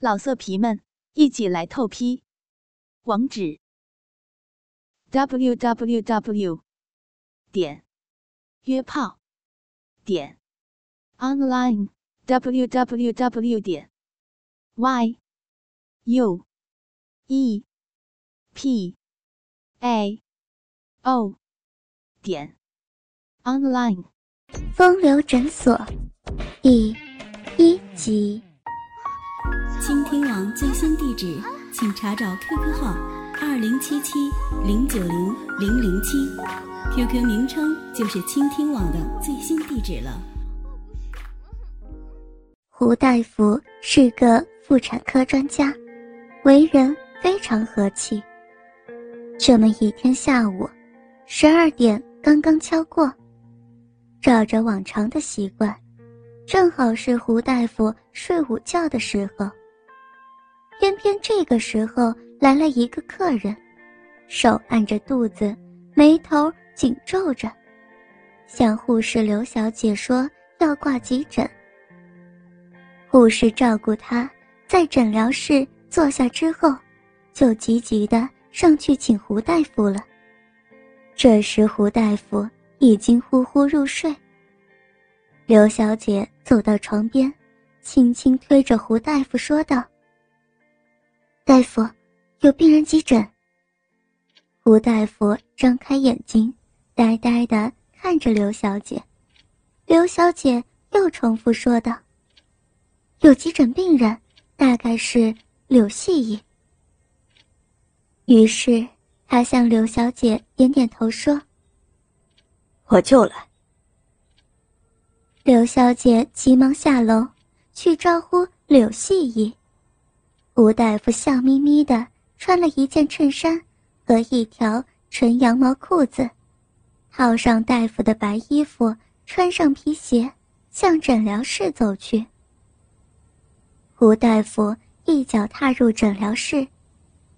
老色皮们，一起来透批！网址：w w w 点约炮点 online w w w 点 y u e p a o 点 online。风流诊所第一集。倾听网最新地址，请查找 QQ 号二零七七零九零零零七，QQ 名称就是倾听网的最新地址了。胡大夫是个妇产科专家，为人非常和气。这么一天下午，十二点刚刚敲过，照着往常的习惯，正好是胡大夫睡午觉的时候。偏偏这个时候来了一个客人，手按着肚子，眉头紧皱着，向护士刘小姐说要挂急诊。护士照顾他，在诊疗室坐下之后，就急急的上去请胡大夫了。这时胡大夫已经呼呼入睡。刘小姐走到床边，轻轻推着胡大夫说道。大夫，有病人急诊。胡大夫张开眼睛，呆呆的看着刘小姐。刘小姐又重复说道：“有急诊病人，大概是柳细姨。”于是他向刘小姐点点头说：“我就来。”刘小姐急忙下楼去招呼柳细姨。吴大夫笑眯眯的穿了一件衬衫和一条纯羊毛裤子，套上大夫的白衣服，穿上皮鞋，向诊疗室走去。吴大夫一脚踏入诊疗室，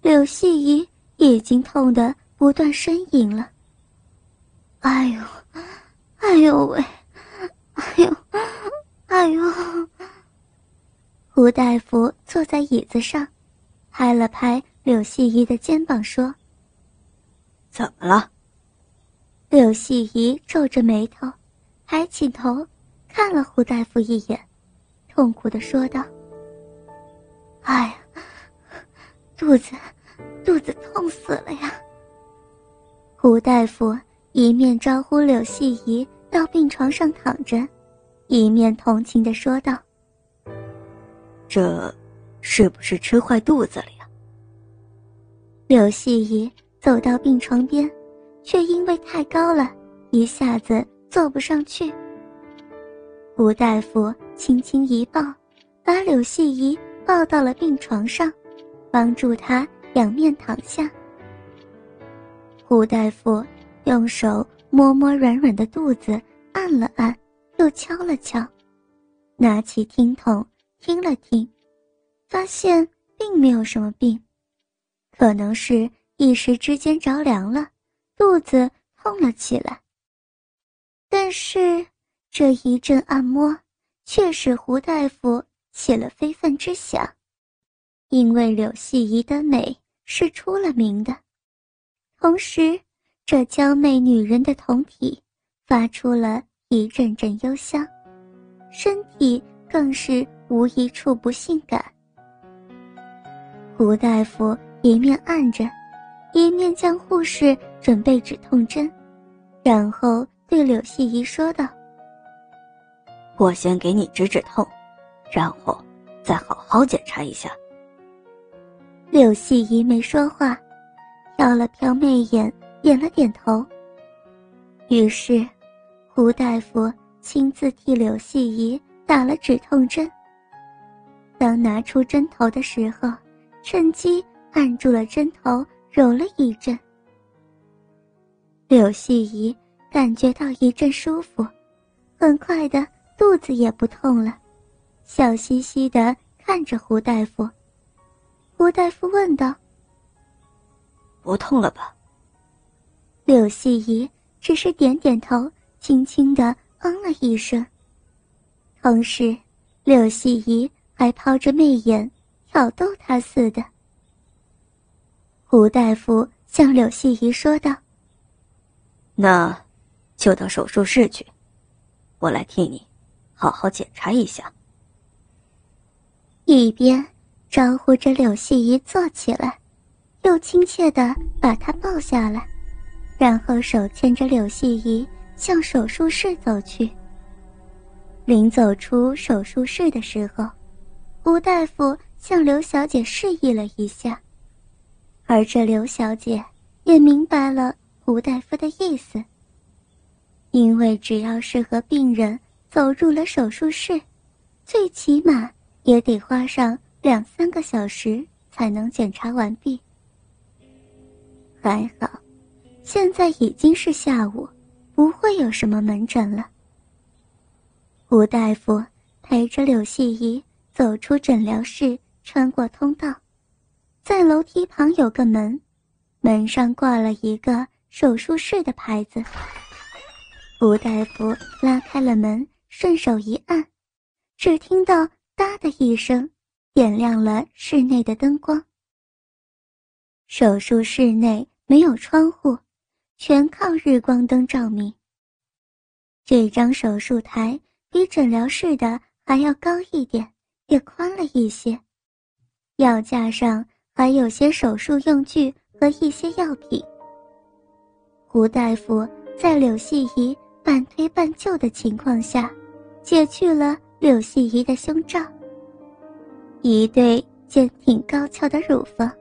柳细姨已经痛得不断呻吟了。哎呦，哎呦喂，哎呦，哎呦！胡大夫坐在椅子上，拍了拍柳细姨的肩膀，说：“怎么了？”柳细姨皱着眉头，抬起头，看了胡大夫一眼，痛苦的说道：“哎呀，肚子，肚子痛死了呀！”胡大夫一面招呼柳细姨到病床上躺着，一面同情的说道。这，是不是吃坏肚子了呀？柳细姨走到病床边，却因为太高了，一下子坐不上去。吴大夫轻轻一抱，把柳细姨抱到了病床上，帮助她仰面躺下。吴大夫用手摸摸软软的肚子，按了按，又敲了敲，拿起听筒。听了听，发现并没有什么病，可能是一时之间着凉了，肚子痛了起来。但是这一阵按摩却使胡大夫起了非分之想，因为柳细姨的美是出了名的，同时这娇媚女人的酮体发出了一阵阵幽香，身体更是。无一处不性感。胡大夫一面按着，一面将护士准备止痛针，然后对柳细姨说道：“我先给你止止痛，然后再好好检查一下。”柳细姨没说话，瞟了瞟媚眼，点了点头。于是，胡大夫亲自替柳细姨打了止痛针。当拿出针头的时候，趁机按住了针头，揉了一阵。柳细姨感觉到一阵舒服，很快的肚子也不痛了，笑嘻嘻的看着胡大夫。胡大夫问道：“不痛了吧？”柳细姨只是点点头，轻轻的嗯了一声。同时，柳细姨。还抛着媚眼，挑逗他似的。胡大夫向柳细姨说道：“那，就到手术室去，我来替你，好好检查一下。”一边招呼着柳细姨坐起来，又亲切的把她抱下来，然后手牵着柳细姨向手术室走去。临走出手术室的时候，吴大夫向刘小姐示意了一下，而这刘小姐也明白了吴大夫的意思。因为只要是和病人走入了手术室，最起码。也得花上两三个小时才能检查完毕。还好，现在已经是下午，不会有什么门诊了。吴大夫陪着柳细姨走出诊疗室，穿过通道，在楼梯旁有个门，门上挂了一个手术室的牌子。吴大夫拉开了门，顺手一按，只听到。哒的一声，点亮了室内的灯光。手术室内没有窗户，全靠日光灯照明。这张手术台比诊疗室的还要高一点，也宽了一些。药架上还有些手术用具和一些药品。胡大夫在柳细姨半推半就的情况下，解去了。柳细姨的胸罩，一对坚挺高翘的乳房，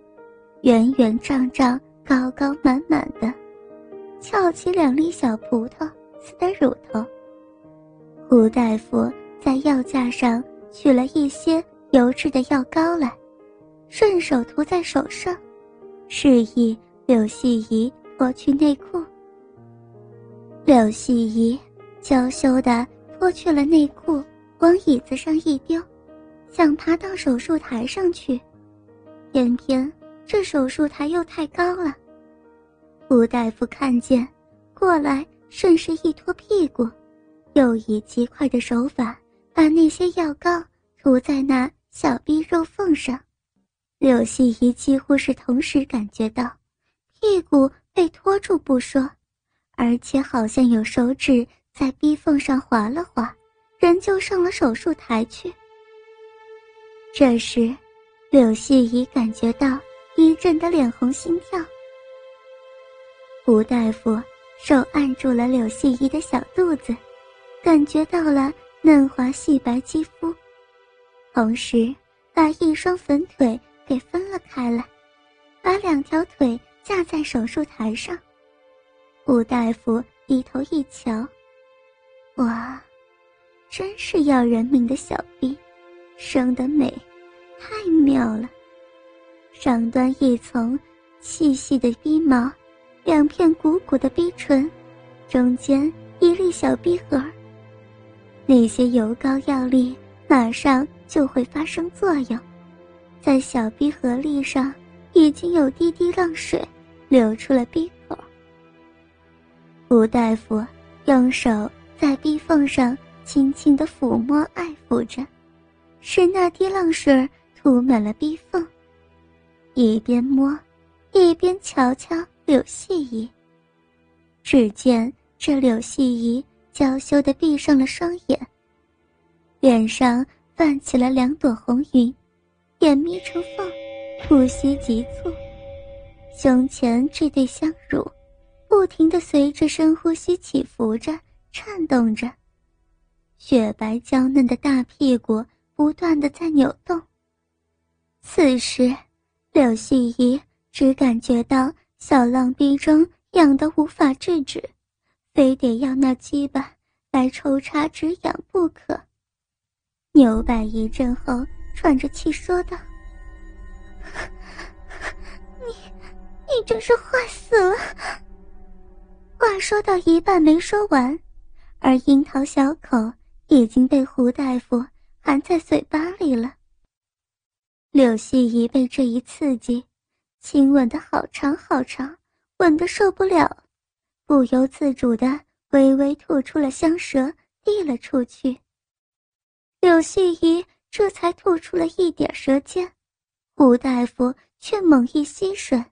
圆圆胀胀、高高满满的，翘起两粒小葡萄似的乳头。胡大夫在药架上取了一些油质的药膏来，顺手涂在手上，示意柳细姨脱去内裤。柳细姨娇羞地脱去了内裤。往椅子上一丢，想爬到手术台上去，偏偏这手术台又太高了。吴大夫看见，过来顺势一拖屁股，又以极快的手法把那些药膏涂在那小臂肉缝上。柳细姨几乎是同时感觉到，屁股被拖住不说，而且好像有手指在逼缝上划了划。人就上了手术台去。这时，柳细姨感觉到一阵的脸红心跳。吴大夫手按住了柳细姨的小肚子，感觉到了嫩滑细白肌肤，同时把一双粉腿给分了开来，把两条腿架在手术台上。吴大夫低头一瞧，哇！真是要人命的小臂，生得美，太妙了。上端一层细细的逼毛，两片鼓鼓的逼唇，中间一粒小逼核。那些油膏药力马上就会发生作用，在小逼核粒上已经有滴滴浪水流出了逼口。吴大夫用手在逼缝上。轻轻的抚摸，爱抚着，使那滴浪水涂满了逼缝。一边摸，一边瞧瞧柳细姨。只见这柳细姨娇羞的闭上了双眼，脸上泛起了两朵红云，眼眯成缝，呼吸急促，胸前这对香乳不停的随着深呼吸起伏着，颤动着。雪白娇嫩的大屁股不断的在扭动。此时，柳絮仪只感觉到小浪逼中痒得无法制止，非得要那鸡巴来抽插止痒不可。扭摆一阵后，喘着气说道：“你，你真是坏死了。”话说到一半没说完，而樱桃小口。已经被胡大夫含在嘴巴里了。柳细姨被这一刺激，亲吻的好长好长，吻的受不了，不由自主的微微吐出了香舌，递了出去。柳细姨这才吐出了一点舌尖，胡大夫却猛一吸吮，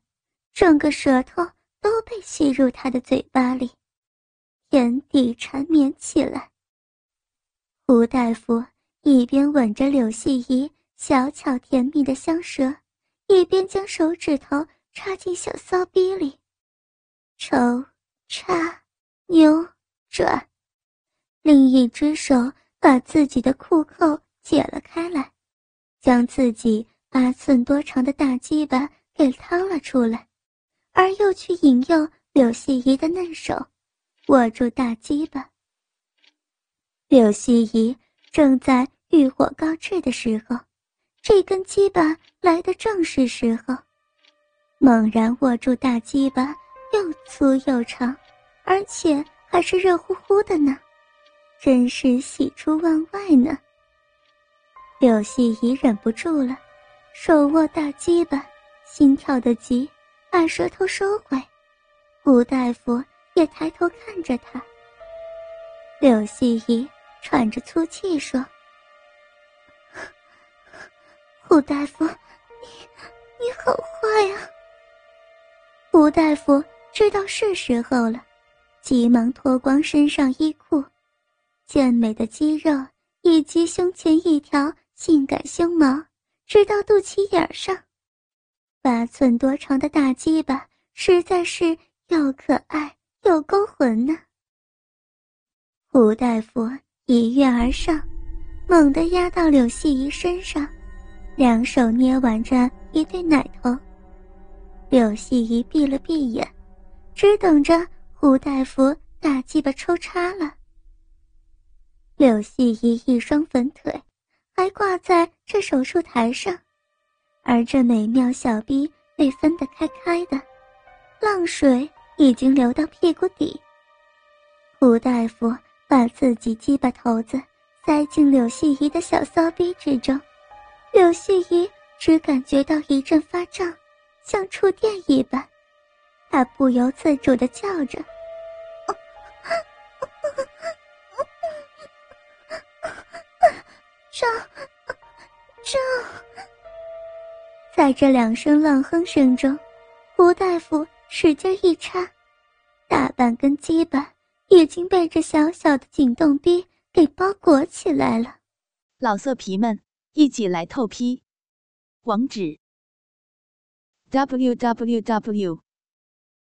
整个舌头都被吸入他的嘴巴里，眼底缠绵起来。胡大夫一边吻着柳细怡小巧甜蜜的香舌，一边将手指头插进小骚逼里，抽插扭转，另一只手把自己的裤扣解了开来，将自己八寸多长的大鸡巴给掏了出来，而又去引诱柳细怡的嫩手握住大鸡巴。柳细怡正在欲火高炽的时候，这根鸡巴来的正是时候，猛然握住大鸡巴，又粗又长，而且还是热乎乎的呢，真是喜出望外呢。柳细怡忍不住了，手握大鸡巴，心跳的急，把舌头收回。胡大夫也抬头看着他。柳细怡喘着粗气说：“胡大夫，你你好坏呀！”胡大夫知道是时候了，急忙脱光身上衣裤，健美的肌肉以及胸前一条。性感胸毛直到肚脐眼上，八寸多长的大鸡巴实在是又可爱又勾魂呢。胡大夫一跃而上，猛地压到柳细怡身上，两手捏挽着一对奶头。柳细怡闭了闭眼，只等着胡大夫大鸡巴抽插了。柳细怡一双粉腿。还挂在这手术台上，而这美妙小逼被分得开开的，浪水已经流到屁股底。胡大夫把自己鸡巴头子塞进柳细怡的小骚逼之中，柳细怡只感觉到一阵发胀，像触电一般，他不由自主地叫着。这，这，在这两声浪哼声中，胡大夫使劲一插，大半根鸡巴已经被这小小的颈动逼给包裹起来了。老色皮们，一起来透批！网址：w w w.